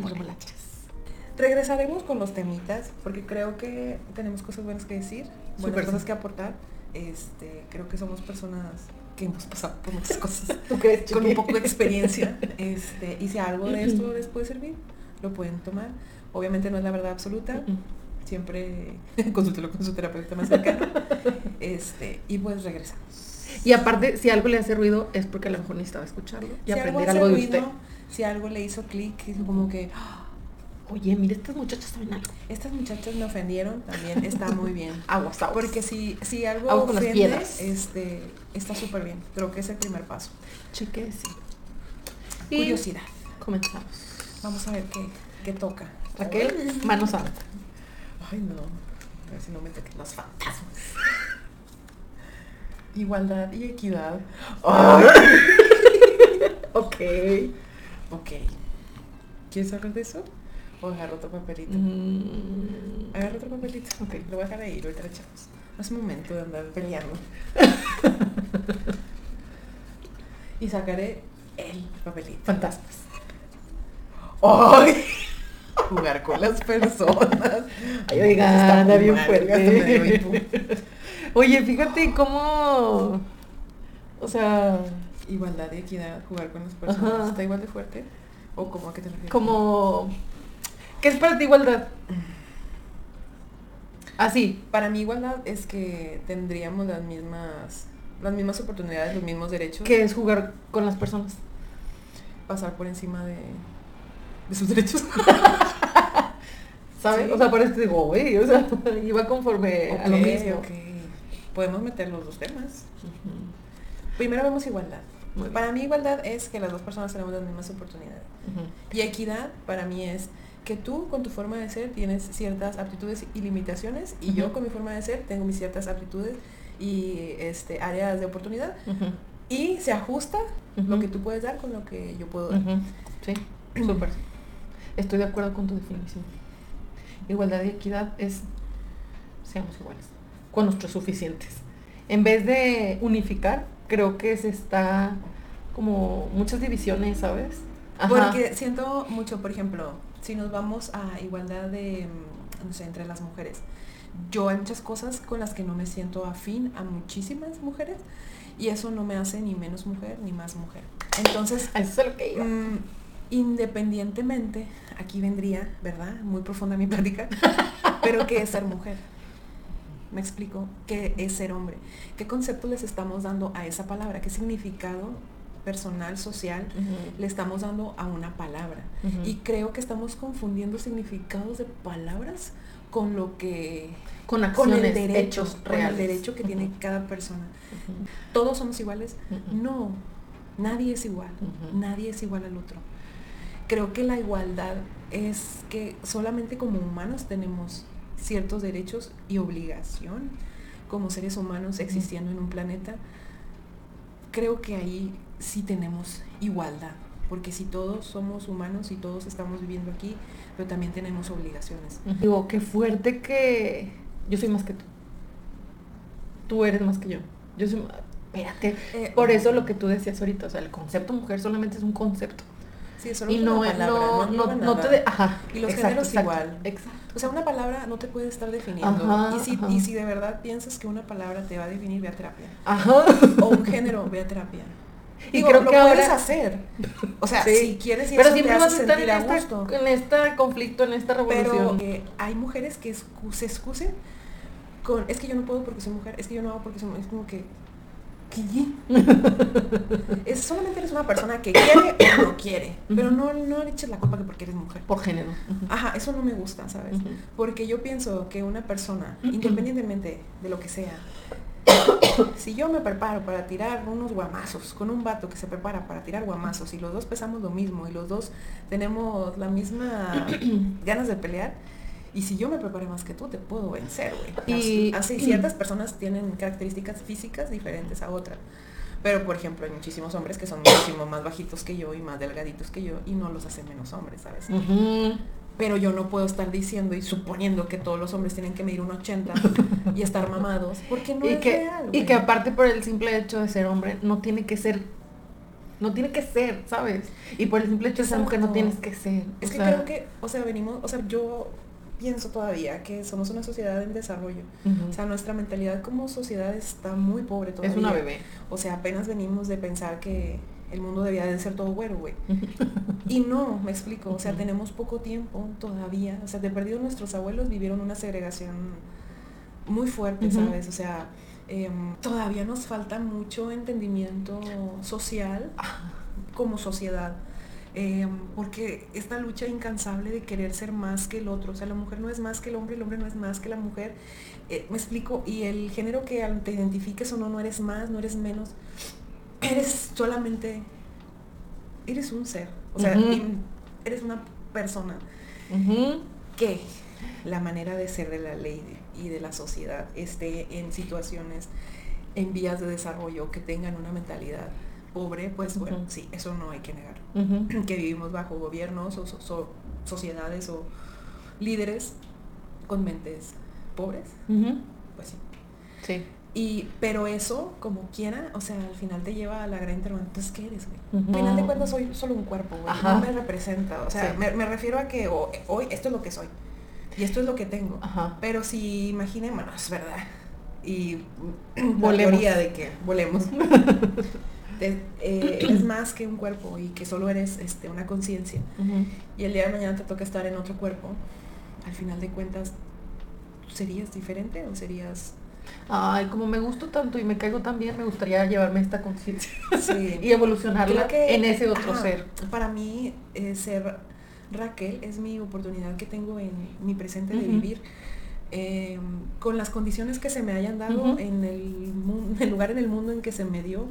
remolaches. Regresaremos con los temitas, porque creo que tenemos cosas buenas que decir, buenas Súper. cosas que aportar. Este, creo que somos personas que hemos pasado por muchas cosas ¿Tú crees, con un poco de experiencia. Este, y si algo de esto les puede servir, lo pueden tomar. Obviamente no es la verdad absoluta. Siempre consúltelo con su terapeuta más cercano. Este, y pues regresamos. Y aparte, si algo le hace ruido, es porque a lo mejor necesitaba escucharlo y Si aprender hace algo de ruido, usted. Si algo le hizo clic, hizo como que "Ah, Oye, mira, estas muchachas saben algo. estas muchachas me ofendieron, también está muy bien. Aguas, aguas. Porque si, si algo Aguas con las ofende, piedras. este, está súper bien. Creo que es el primer paso. Chique, sí. Y Curiosidad. comenzamos. Vamos a ver qué, qué toca. Raquel, mano santa. Ay, no. A ver si no me toquen los fantasmas. Igualdad y equidad. Ok. Ok. ¿Quieres hablar de eso? O agarro otro papelito. Mm, Agarro otro papelito. Ok. Lo voy a dejar ahí, lo echamos. No es momento de andar peleando. y sacaré el papelito. fantasmas. ¡Ay! Jugar con las personas. Ay, oiga, anda bien fuerte. Oye, fíjate cómo. O sea, Igualdad y equidad, jugar con las personas. Ajá. ¿Está igual de fuerte? ¿O cómo a qué te refieres? como. ¿Qué es para ti igualdad? Así. Para mí igualdad es que tendríamos las mismas las mismas oportunidades, los mismos derechos. ¿Qué es jugar con las personas? Pasar por encima de, de sus derechos. ¿Sabes? Sí. O sea, por eso digo, güey, o sea, iba conforme a lo mismo. Podemos meter los dos temas. Primero vemos igualdad. Muy bien. Para mí igualdad es que las dos personas tenemos las mismas oportunidades. Y equidad para mí es que tú con tu forma de ser tienes ciertas aptitudes y limitaciones y yo con mi forma de ser tengo mis ciertas aptitudes y este áreas de oportunidad y se ajusta lo que tú puedes dar con lo que yo puedo dar. Sí, súper. Estoy de acuerdo con tu definición. Igualdad y equidad es seamos iguales, con nuestros suficientes. En vez de unificar, creo que se está como muchas divisiones, ¿sabes? Ajá. Porque siento mucho, por ejemplo, si nos vamos a igualdad de, mm, no sé, entre las mujeres, yo hay muchas cosas con las que no me siento afín a muchísimas mujeres y eso no me hace ni menos mujer ni más mujer. Entonces, A eso es a lo que iba. mm, independientemente, aquí vendría, ¿verdad? Muy profunda mi plática, pero ¿qué es ser mujer? Me explico, ¿qué es ser hombre? ¿Qué concepto les estamos dando a esa palabra? ¿Qué significado personal, social le estamos dando a una palabra. Y creo que estamos confundiendo significados de palabras con lo que con con acciones, el derecho, hechos con el derecho que tiene cada persona. ¿Todos somos iguales? No, nadie es igual, nadie es igual al otro. Creo que la igualdad es que solamente como humanos tenemos ciertos derechos y obligación como seres humanos existiendo en un planeta. Creo que ahí sí tenemos igualdad, porque si todos somos humanos y todos estamos viviendo aquí, pero también tenemos obligaciones. Digo, qué fuerte que yo soy más que tú. Tú eres más que yo. Yo soy ma- Espérate. Eh, Por eso lo que tú decías ahorita, o sea, el concepto mujer solamente es un concepto. Sí, solo Y una no, palabra, no, no, no te de- ajá. Y los exacto, géneros exacto, igual. Exacto. O sea, una palabra no te puede estar definiendo. Ajá, y, si, ajá. y si de verdad piensas que una palabra te va a definir, ve a terapia. Ajá. O un género, ve a terapia. Y Digo, creo lo que puedes ahora- hacer. O sea, Sí. si quieres y Pero eso te siempre vas a estar en, esta, en este conflicto, en esta Pero revolución. eh, hay mujeres que se excusen con, es que yo no puedo porque soy mujer, es que yo no hago porque soy mujer. Es como que, ¿qué? es solamente eres una persona que quiere o no quiere. Pero no, no le eches la culpa que porque eres mujer. Por género. Ajá, eso no me gusta, ¿sabes? Porque yo pienso que una persona, independientemente de lo que sea, si yo me preparo para tirar unos guamazos con un vato que se prepara para tirar guamazos y los dos pesamos lo mismo y los dos tenemos la misma ganas de pelear, y si yo me preparé más que tú, te puedo vencer, güey. Y- Así, ciertas personas tienen características físicas diferentes a otras. Pero, por ejemplo, hay muchísimos hombres que son muchísimo más bajitos que yo y más delgaditos que yo y no los hace menos hombres, ¿sabes? Pero yo no puedo estar diciendo y suponiendo que todos los hombres tienen que medir un 80 y estar mamados, porque no y, es que, real. y que aparte por el simple hecho de ser hombre, no tiene que ser no tiene que ser, ¿sabes? Y por el simple hecho de ser mujer no tienes que ser. Es que sea, creo que, o sea, venimos, o sea, yo pienso todavía que somos una sociedad en desarrollo. ujú. O sea, nuestra mentalidad como sociedad está muy pobre todavía. es una bebé. O sea, apenas venimos de pensar que el mundo debía de ser todo güero, güey. Y no, me explico, o sea, tenemos poco tiempo todavía. O sea, de perdido nuestros abuelos vivieron una segregación muy fuerte. ¿sabes? O sea, em, todavía nos falta mucho entendimiento social como sociedad. Em, porque esta lucha incansable de querer ser más que el otro, o sea, la mujer no es más que el hombre, el hombre no es más que la mujer, eh, me explico, y el género que te identifiques o no, no eres más, no eres menos, eres solamente, eres un ser, o sea, eres una persona que la manera de ser de la ley y de la sociedad esté en situaciones en vías de desarrollo que tengan una mentalidad pobre, pues bueno, sí, eso no hay que negar. Que vivimos bajo gobiernos o so- so- sociedades o líderes con mentes pobres, pues sí. Sí. Y, pero eso, como quiera, o sea, al final te lleva a la gran interrogante, entonces, ¿qué eres, güey? Al final de cuentas soy solo un cuerpo, güey. No me representa. O sea, Sí. me, me refiero a que ho- hoy esto es lo que soy. Y esto es lo que tengo. Ajá. Pero si imaginémonos, ¿verdad? Y la Volemos. teoría de que volemos. Te- eh, eres más que un cuerpo y que solo eres este, una conciencia. Y el día de mañana te toca estar en otro cuerpo. Al final de cuentas, ¿serías diferente o serías... Ay, como me gusto tanto y me caigo tan bien, me gustaría llevarme esta conciencia Sí. y evolucionarla que- en ese otro ajá, ser. Para mí, eh, ser Raquel es mi oportunidad que tengo en mi presente de vivir eh, con las condiciones que se me hayan dado en el, el lugar en el mundo en que se me dio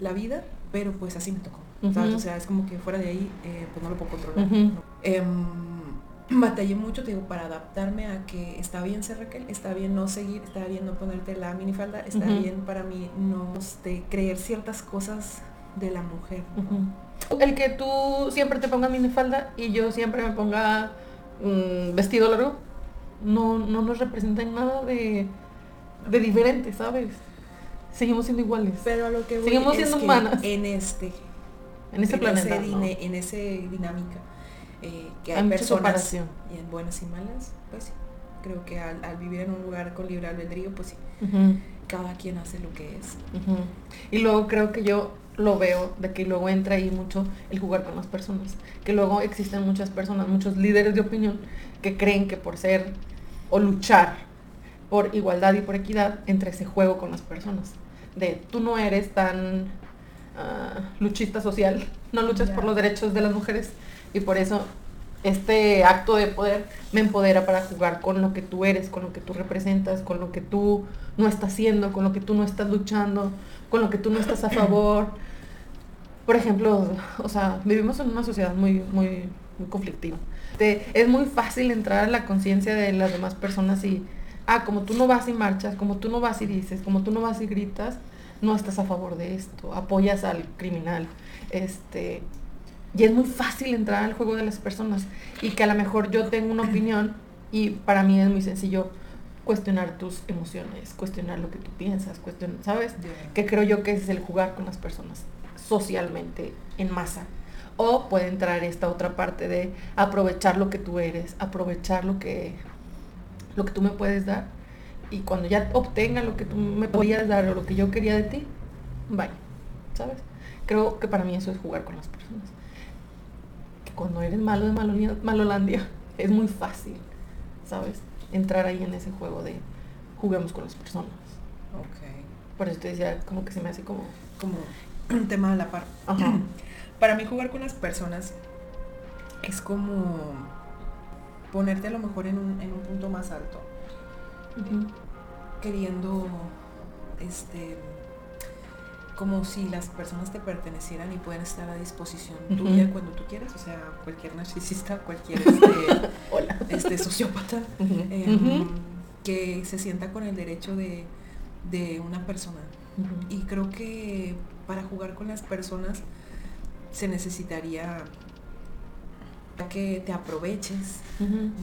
la vida, pero pues así me tocó. O sea, es como que fuera de ahí, eh, pues no lo puedo controlar. Em, batallé mucho, te digo, para adaptarme a que está bien ser Raquel, está bien no seguir, está bien no ponerte la minifalda, está bien para mí no este, creer ciertas cosas de la mujer. El que tú siempre te pongas minifalda y yo siempre me ponga mm, vestido largo, no, no nos representa en nada de, de diferente, ¿sabes? Seguimos siendo iguales. Pero a lo que voy Seguimos es siendo que humanas. En este, En ese planeta. ese ¿no? dine- en ese dinámica, eh, que hay, personas y en buenas y malas, pues sí. Creo que al, al vivir en un lugar con libre albedrío, pues sí, cada quien hace lo que es. Y luego creo que yo lo veo de que luego entra ahí mucho el jugar con las personas. Que luego existen muchas personas, muchos líderes de opinión que creen que por ser o luchar por igualdad y por equidad entra ese juego con las personas. De tú no eres tan ah, luchista social, no luchas por los derechos de las mujeres y por eso este acto de poder me empodera para jugar con lo que tú eres, con lo que tú representas, con lo que tú no estás haciendo, con lo que tú no estás luchando, con lo que tú no estás a favor. Por ejemplo, o sea, vivimos en una sociedad muy, muy, muy. Te- es muy fácil entrar a la conciencia de las demás personas y, ah, como tú no vas y marchas, como tú no vas y dices, como tú no vas y gritas, no estás a favor de esto, apoyas al criminal. Este, y es muy fácil entrar al juego de las personas y que a lo mejor yo tengo una opinión y para mí es muy sencillo cuestionar tus emociones, cuestionar lo que tú piensas, cuestionar, ¿sabes? Que creo yo que ese es el jugar con las personas socialmente en masa. O puede entrar esta otra parte de aprovechar lo que tú eres, aprovechar lo que, lo que tú me puedes dar. Y cuando ya obtenga lo que tú me podías dar o lo que yo quería de ti, vaya, ¿sabes? Creo que para mí eso es jugar con las personas. Que cuando eres malo de Malonia- Malolandia, es muy fácil, ¿sabes? Entrar ahí en ese juego de juguemos con las personas. Ok. Por eso te decía, como que se me hace como... Como un tema a la par. Ajá. Para mí jugar con las personas es como ponerte a lo mejor en un, en un punto más alto, queriendo, este, como si las personas te pertenecieran y pueden estar a disposición tuya cuando tú quieras, o sea, cualquier narcisista, cualquier este, Hola. este sociópata, em, que se sienta con el derecho de, de una persona. Y creo que para jugar con las personas se necesitaría que te aproveches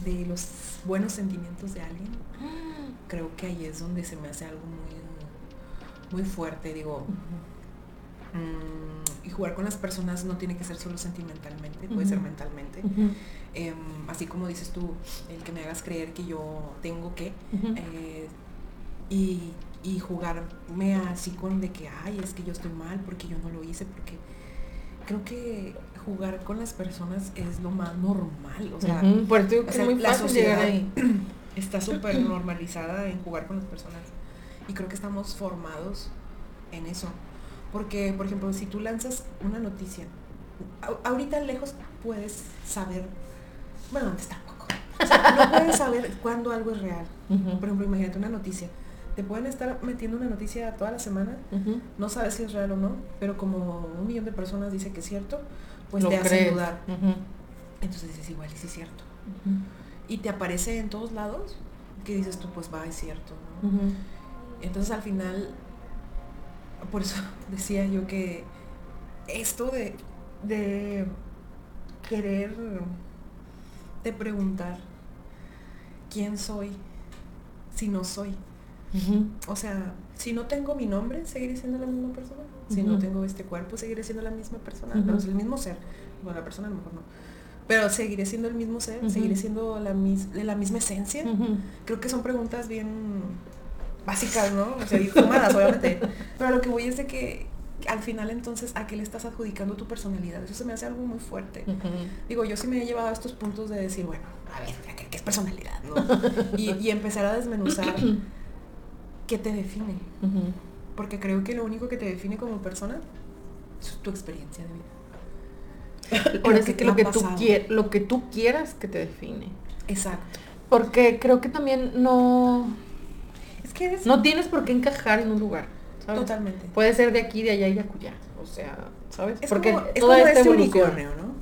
de los buenos sentimientos de alguien. Creo que ahí es donde se me hace algo muy, muy fuerte. Digo, mm, y jugar con las personas no tiene que ser solo sentimentalmente, puede ser mentalmente. Em, así como dices tú, el que me hagas creer que yo tengo que, eh, y, y, jugarme así con de que, ay, es que yo estoy mal porque yo no lo hice, porque creo que jugar con las personas es lo más normal, o sea, Por eso es muy la sociedad ahí. está súper normalizada en jugar con las personas y creo que estamos formados en eso. Porque, por ejemplo, si tú lanzas una noticia, ahorita lejos puedes saber, bueno, antes tampoco, o sea, no puedes saber cuándo algo es real. Por ejemplo, imagínate una noticia. Te pueden estar metiendo una noticia toda la semana, no sabes si es real o no, pero como un millón de personas dice que es cierto, pues te hace dudar. Entonces dices, igual, y sí es cierto. Y te aparece en todos lados, que dices tú, pues va, es cierto. Entonces al final por eso decía yo que esto de, de querer, de preguntar quién soy si no soy. O sea, si no tengo mi nombre, seguiré siendo la misma persona. Si no tengo este cuerpo, seguiré siendo la misma persona. Pero es el mismo ser. Bueno, la persona a lo mejor no. Pero seguiré siendo el mismo ser, seguiré siendo la, la misma esencia. Creo que son preguntas bien básicas, ¿no? O sea, y fumadas, obviamente. Pero lo que voy es de que al final entonces a qué le estás adjudicando tu personalidad. Eso se me hace algo muy fuerte. Digo, yo sí me he llevado a estos puntos de decir, bueno, a ver, ¿qué, es personalidad? ¿no? y, empezar a desmenuzar qué te define. Porque creo que lo único que te define como persona es tu experiencia de vida. Por eso que, lo, que tú lo que tú quieras que te define. Exacto. Porque creo que también no no tienes por qué encajar en un lugar. Totalmente. Puede ser de aquí, de allá y de acullá. O sea, ¿sabes? Porque como, es como este unicornio, ¿no?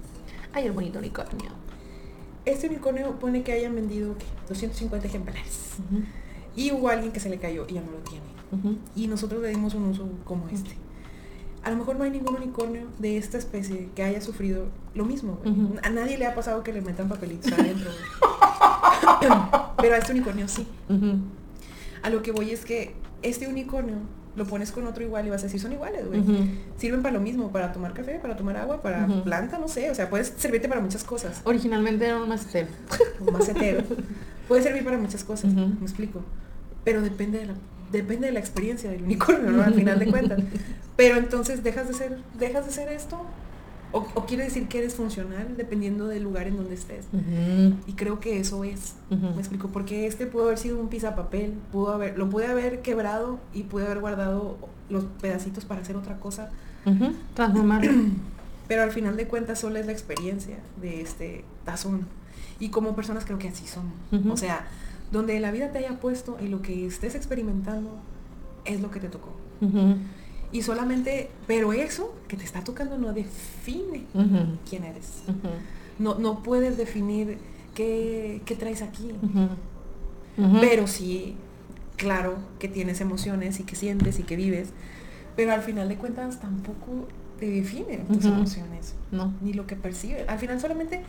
Ay, el bonito unicornio. Este unicornio pone que hayan vendido 250 ejemplares. Y hubo alguien que se le cayó y ya no lo tiene. Y nosotros le dimos un uso como este. A lo mejor no hay ningún unicornio de esta especie que haya sufrido lo mismo. A nadie le ha pasado que le metan papelitos adentro. Pero a este unicornio sí. A lo que voy es que este unicornio lo pones con otro igual y vas a decir son iguales, güey. Sirven para lo mismo, para tomar café, para tomar agua, para planta, no sé. O sea, puedes servirte para muchas cosas. Originalmente era un macetero. Un macetero. Puede servir para muchas cosas, me explico. Pero depende de la, depende de la experiencia del unicornio, ¿no? Al final de cuentas. Pero entonces dejas de ser, dejas de ser esto o, quiere decir que eres funcional dependiendo del lugar en donde estés. Y creo que eso es. Me explico, porque este pudo haber sido un papel pudo haber, lo pude haber quebrado y pude haber guardado los pedacitos para hacer otra cosa. Transformar. Pero al final de cuentas solo es la experiencia de este tazón. Y como personas creo que así son. O sea, donde la vida te haya puesto y lo que estés experimentando es lo que te tocó. Y solamente, pero eso que te está tocando no define quién eres. no, no puedes definir qué, traes aquí. Pero sí, claro que tienes emociones y que sientes y que vives, pero al final de cuentas tampoco te definen tus emociones, no. ni lo que percibes. Al final solamente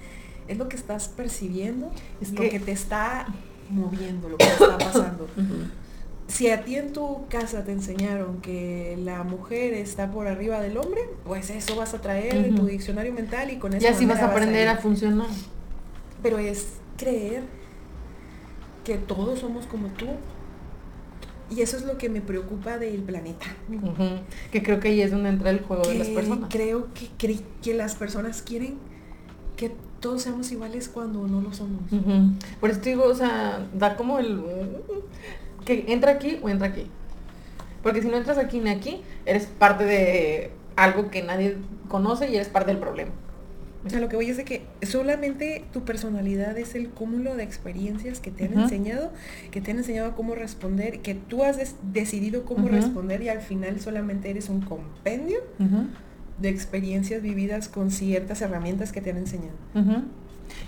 es lo que estás percibiendo, es lo que te está moviendo, lo que está pasando si a ti en tu casa te enseñaron que la mujer está por arriba del hombre, pues eso vas a traer en tu diccionario mental y con eso. Y así vas a aprender a, funcionar. Pero es creer que todos somos como tú. Y eso es lo que me preocupa del planeta. Que creo que ahí es donde entra el juego de las personas. Creo que, que las personas quieren que todos seamos iguales cuando no lo somos. Por eso digo, o sea, da como el que entra aquí o entra aquí. Porque si no entras aquí ni aquí, eres parte de algo que nadie conoce y eres parte del problema. O sea, lo que voy es de que solamente tu personalidad es el cúmulo de experiencias que te han enseñado, que te han enseñado cómo responder, que tú has decidido cómo responder y al final solamente eres un compendio de experiencias vividas con ciertas herramientas que te han enseñado.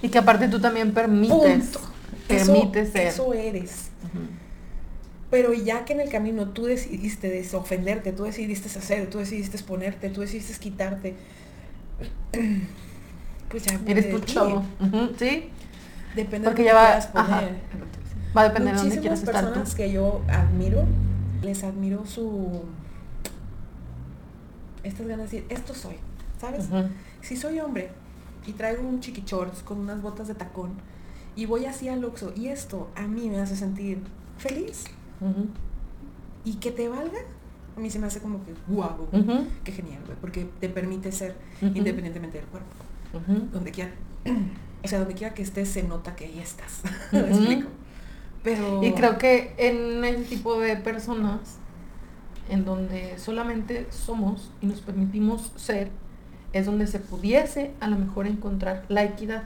Y que aparte tú también permites, permites ser. Eso eres. Pero ya que en el camino tú decidiste desofenderte, tú decidiste hacer, tú decidiste ponerte, tú decidiste quitarte, pues ya eres tu chavo. ¿Sí? Depende Porque de ya va, poner. va a depender de dónde quieras estar personas que yo admiro, les admiro su estas ganas de decir, esto soy, ¿sabes? Si soy hombre y traigo un chiqui shorts con unas botas de tacón y voy así al Oxxo y esto a mí me hace sentir feliz y que te valga, a mí se me hace como que guau, Ujú. qué genial, güey, porque te permite ser independientemente del cuerpo. Donde quiera, o sea, donde quiera que estés se nota que ahí estás. ¿Me explico? Pero Y creo que en ese tipo de personas, en donde solamente somos y nos permitimos ser, es donde se pudiese a lo mejor encontrar la equidad.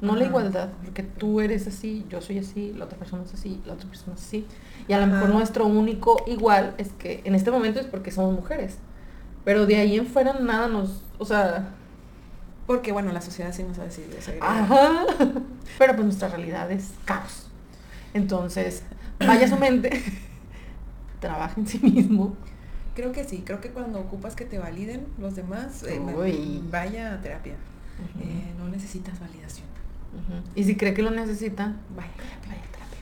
No la igualdad, porque tú eres así, yo soy así, la otra persona es así, la otra persona es así. Y a lo mejor nuestro único igual es que en este momento es porque somos mujeres. Pero de ahí en fuera nada nos, o sea, porque bueno, la sociedad sí nos ha decidido. Ajá. Pero pues nuestra realidad es caos. Entonces, vaya su mente, trabaja en sí mismo. Creo que sí, creo que cuando ocupas que te validen los demás, eh, vaya a terapia. Eh, no necesitas validación. Y si cree que lo necesita, Vaya. vaya a terapia.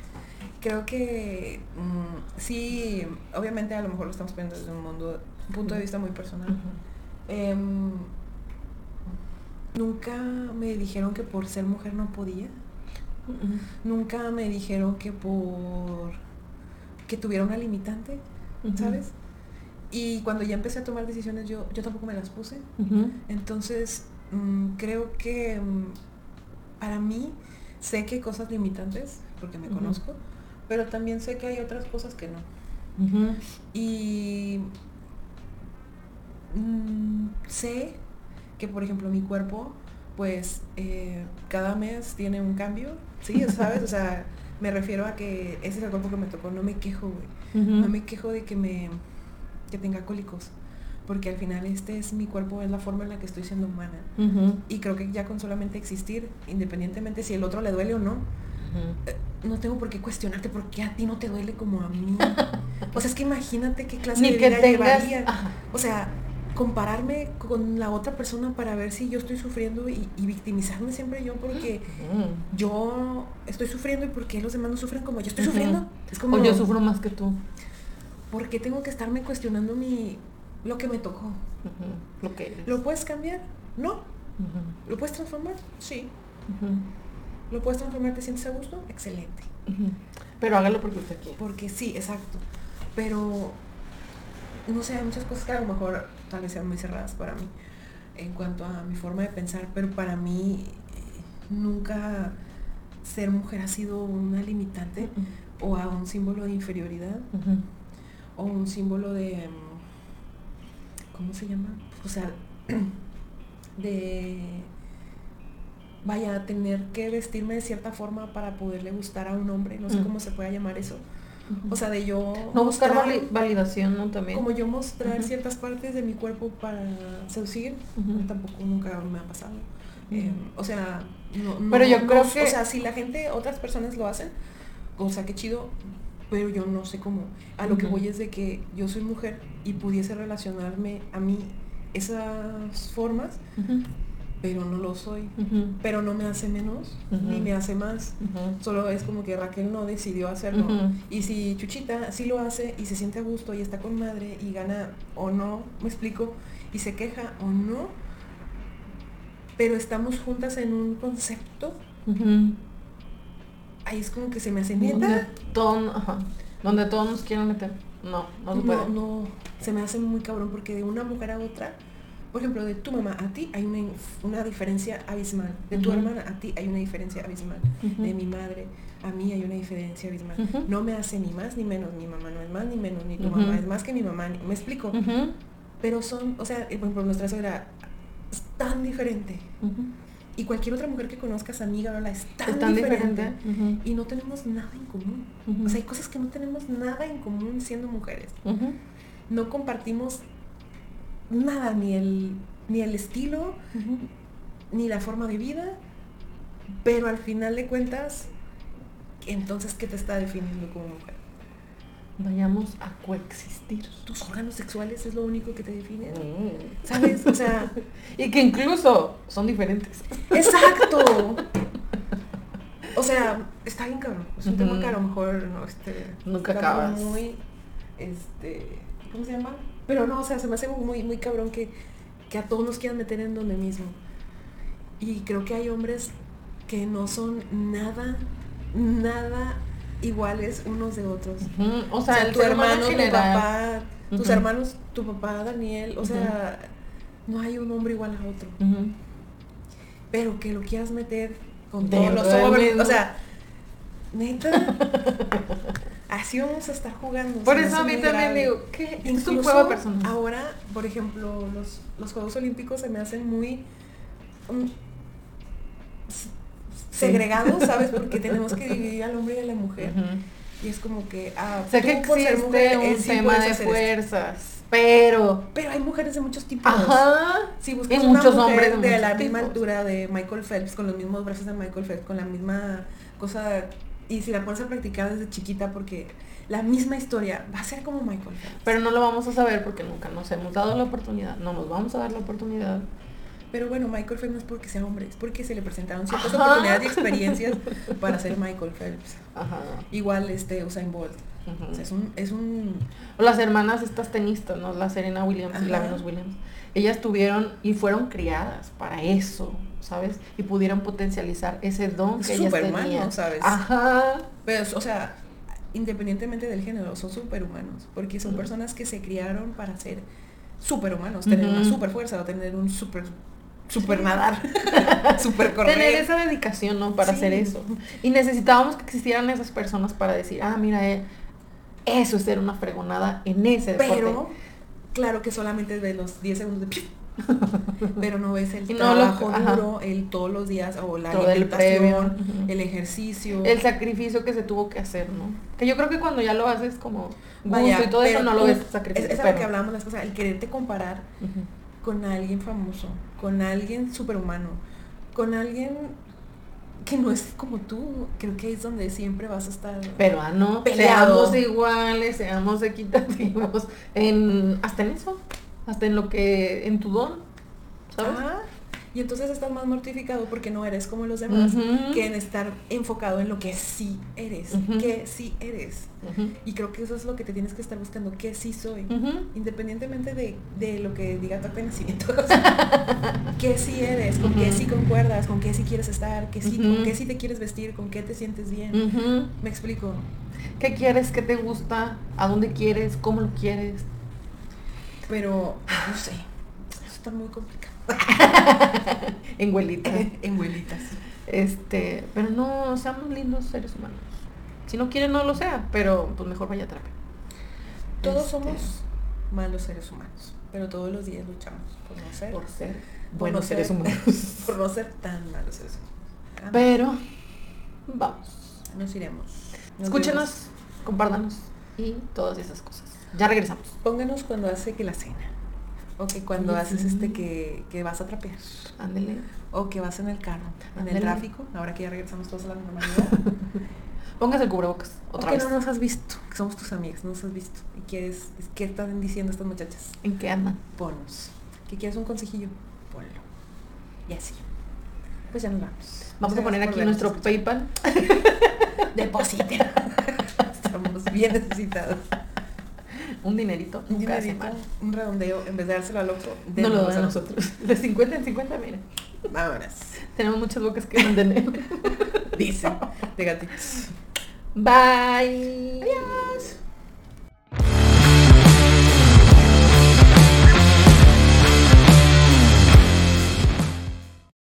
Creo que mm, sí, obviamente a lo mejor lo estamos viendo desde un mundo, un punto de vista muy personal. Em, nunca me dijeron que por ser mujer no podía. Nunca me dijeron que por que tuviera una limitante. ¿sabes? Y cuando ya empecé a tomar decisiones yo, yo tampoco me las puse. Entonces, mm, creo que mm, para mí sé que hay cosas limitantes, porque me conozco, pero también sé que hay otras cosas que no. Y mm, sé que, por ejemplo, mi cuerpo, pues eh, cada mes tiene un cambio, ¿sí? ¿Sabes? O sea, me refiero a que ese es el cuerpo que me tocó, no me quejo, güey. No me quejo de que me que tenga cólicos, porque al final este es mi cuerpo, es la forma en la que estoy siendo humana. Y creo que ya con solamente existir, independientemente si el otro le duele o no, eh, no tengo por qué cuestionarte por qué a ti no te duele como a mí. O sea, es que imagínate qué clase Ni de que vida tengas... llevaría. Ajá. O sea, compararme con la otra persona para ver si yo estoy sufriendo y, y victimizarme siempre yo porque Ujú. yo estoy sufriendo y porque los demás no sufren como yo estoy sufriendo. Es como, O yo sufro más que tú. ¿por qué tengo que estarme cuestionando mi lo que me tocó? Lo que eres. ¿Lo puedes cambiar? No. ¿Lo puedes transformar? Sí. ¿Lo puedes transformar? ¿Te sientes a gusto? Excelente. Pero hágalo porque usted quiere. Porque sí, exacto. Pero, no sé, hay muchas cosas que a lo mejor tal vez sean muy cerradas para mí en cuanto a mi forma de pensar, pero para mí eh, nunca ser mujer ha sido una limitante o a un símbolo de inferioridad o un símbolo de, mm, ¿cómo se llama? O sea, de, vaya, tener que vestirme de cierta forma para poderle gustar a un hombre, no sé cómo se pueda llamar eso. O sea, de yo... no buscar mostrar- validación, ¿no? También. como yo mostrar ciertas partes de mi cuerpo para seducir, tampoco nunca me ha pasado. Eh, o sea, no, no- Pero yo no- creo que- O sea, si la gente, otras personas lo hacen, o sea, qué chido, pero yo no sé cómo. A lo que voy es de que yo soy mujer y pudiese relacionarme a mí esas formas. Pero no lo soy. Pero no me hace menos, ni me hace más. Solo es como que Raquel no decidió hacerlo. Y si Chuchita sí lo hace y se siente a gusto y está con madre y gana o no, me explico, y se queja o no, pero estamos juntas en un concepto, ahí es como que se me hace Donde neta. todo- ajá. Donde todos nos quieren meter. No, no se puede. No, no, se me hace muy cabrón porque de una mujer a otra, por ejemplo, de tu mamá a ti hay una, diferencia abismal, de tu hermana a ti hay una diferencia abismal, de mi madre a mí hay una diferencia abismal. No me hace ni más ni menos, mi mamá no es más ni menos, ni tu mamá es más que mi mamá, me explico. Pero son, o sea, eh, por ejemplo, nuestra suegra es tan diferente. Y cualquier otra mujer que conozcas, amiga, ¿verdad? es tan, Es tan diferente. Y no tenemos nada en común. O sea, hay cosas que no tenemos nada en común siendo mujeres. No compartimos nada, ni el, ni el estilo, ni la forma de vida. Pero al final de cuentas, entonces, ¿qué te está definiendo como mujer? Vayamos a coexistir. Tus órganos sexuales es lo único que te define. Mm. ¿Sabes? O sea, Y que incluso son diferentes. Exacto. O sea, está bien cabrón. Es un tema que a lo mejor no este, Nunca acabas. muy este, ¿cómo se llama? Pero no, o sea, se me hace muy, muy cabrón que, que a todos nos quieran meter en donde mismo. Y creo que hay hombres que no son nada, nada iguales unos de otros. O O sea, tu hermano, tu papá, tus hermanos, tu papá, Daniel, o sea, no hay un hombre igual a otro. Pero que lo quieras meter con todos los hombres. O sea, neta. así vamos a estar jugando. Por eso a mí también grave. digo, ¿qué? Esto es un Incluso juego personal. Ahora, por ejemplo, los, los Juegos Olímpicos se me hacen muy mm, segregados, ¿sabes? Porque tenemos que dividir al hombre y a la mujer. Y es como que, ah, Sé que tú por ser mujer, un sí tema de esto. fuerzas, pero... Pero hay mujeres de muchos tipos. Ajá. Si buscas Y una muchos mujer hombres de, de la misma altura de Michael Phelps, con los mismos brazos de Michael Phelps, con la misma cosa, y si la pones a practicar desde chiquita, porque la misma historia va a ser como Michael Phelps. Pero no lo vamos a saber porque nunca nos hemos dado la oportunidad. No nos vamos a dar la oportunidad. Pero bueno, Michael Phelps no es porque sea hombre, es porque se le presentaron ciertas Ajá. oportunidades y experiencias para ser Michael Phelps. Ajá. Igual este Usain Bolt. Ujú. O sea, es un, es un las hermanas estas tenistas, ¿no? La Serena Williams y la. Venus Williams. Ellas tuvieron y fueron criadas para eso, ¿sabes? Y pudieron potencializar ese don que ellas Superhumano, tenían. ¿sabes? Ajá. Pero, o sea, independientemente del género, son superhumanos, porque son personas que se criaron para ser superhumanos, tener una Ujú. super fuerza o tener un super, super nadar, super correr. Tener esa dedicación, ¿no? Para Sí. hacer eso. Y necesitábamos que existieran esas personas para decir, ah, mira, eh, eso es ser una fregonada en ese deporte. Pero, claro que solamente ves los 10 segundos de pero no ves el Y no lo- trabajo duro, el todos los días, o la Todo alimentación, el ejercicio. el sacrificio que se tuvo que hacer, ¿no? Que yo creo que cuando ya lo haces como gusto Vaya, y todo eso pero no lo ves Es, sacrificio. es a lo que hablábamos las cosas, el quererte comparar con alguien famoso, con alguien superhumano, con alguien que no es como tú, creo que es donde siempre vas a estar. Pero ah, no, Peleado. seamos iguales, seamos equitativos, en, hasta en eso, hasta en lo que, en tu don, ¿sabes? Ajá. Y entonces estás más mortificado porque no eres como los demás, que en estar enfocado en lo que sí eres, que sí eres. Y creo que eso es lo que te tienes que estar buscando, que sí soy. Independientemente de, de lo que diga tu nacimiento. o sea, que sí eres, con qué sí concuerdas, con qué sí quieres estar, que sí, con qué sí te quieres vestir, con qué te sientes bien. Me explico. ¿Qué quieres? ¿Qué te gusta? ¿A dónde quieres? ¿Cómo lo quieres? Pero, no sé, eso está muy complicado. En huelita. en vuelitas. Este, pero no, seamos lindos seres humanos. Si no quieren, no lo sea, pero pues mejor vaya a terapia. Todos Este, somos malos seres humanos, pero todos los días luchamos por no ser, por ser por buenos no seres ser- humanos. por no ser tan malos seres humanos. Ah, Pero, vamos. Nos iremos. Nos Escúchenos, compártanos y todas esas cosas. Ya regresamos. Pónganos cuando hace que la cena. O que cuando haces sí. este que, que vas a trapear. Ándele. O que vas en el carro, en el tráfico, ahora que ya regresamos todos a la normalidad. Póngase el cubrebocas o otra que vez. no nos has visto, que somos tus amigas, no nos has visto. ¿Y quieres, qué están diciendo estas muchachas? ¿En qué andan? Ponos. ¿Que quieres un consejillo? Ponlo. Y así. Pues ya nos vamos. Vamos a poner aquí nuestro. PayPal. Depositen. Estamos bien necesitados. Un dinerito. Un Nunca hace dinerito, mal. un redondeo, en vez de dárselo al otro, No lo dan a nosotros. De 50 en 50, mira. Vámonos. Tenemos muchas bocas que mantener. Dicen. De gatitos. Bye.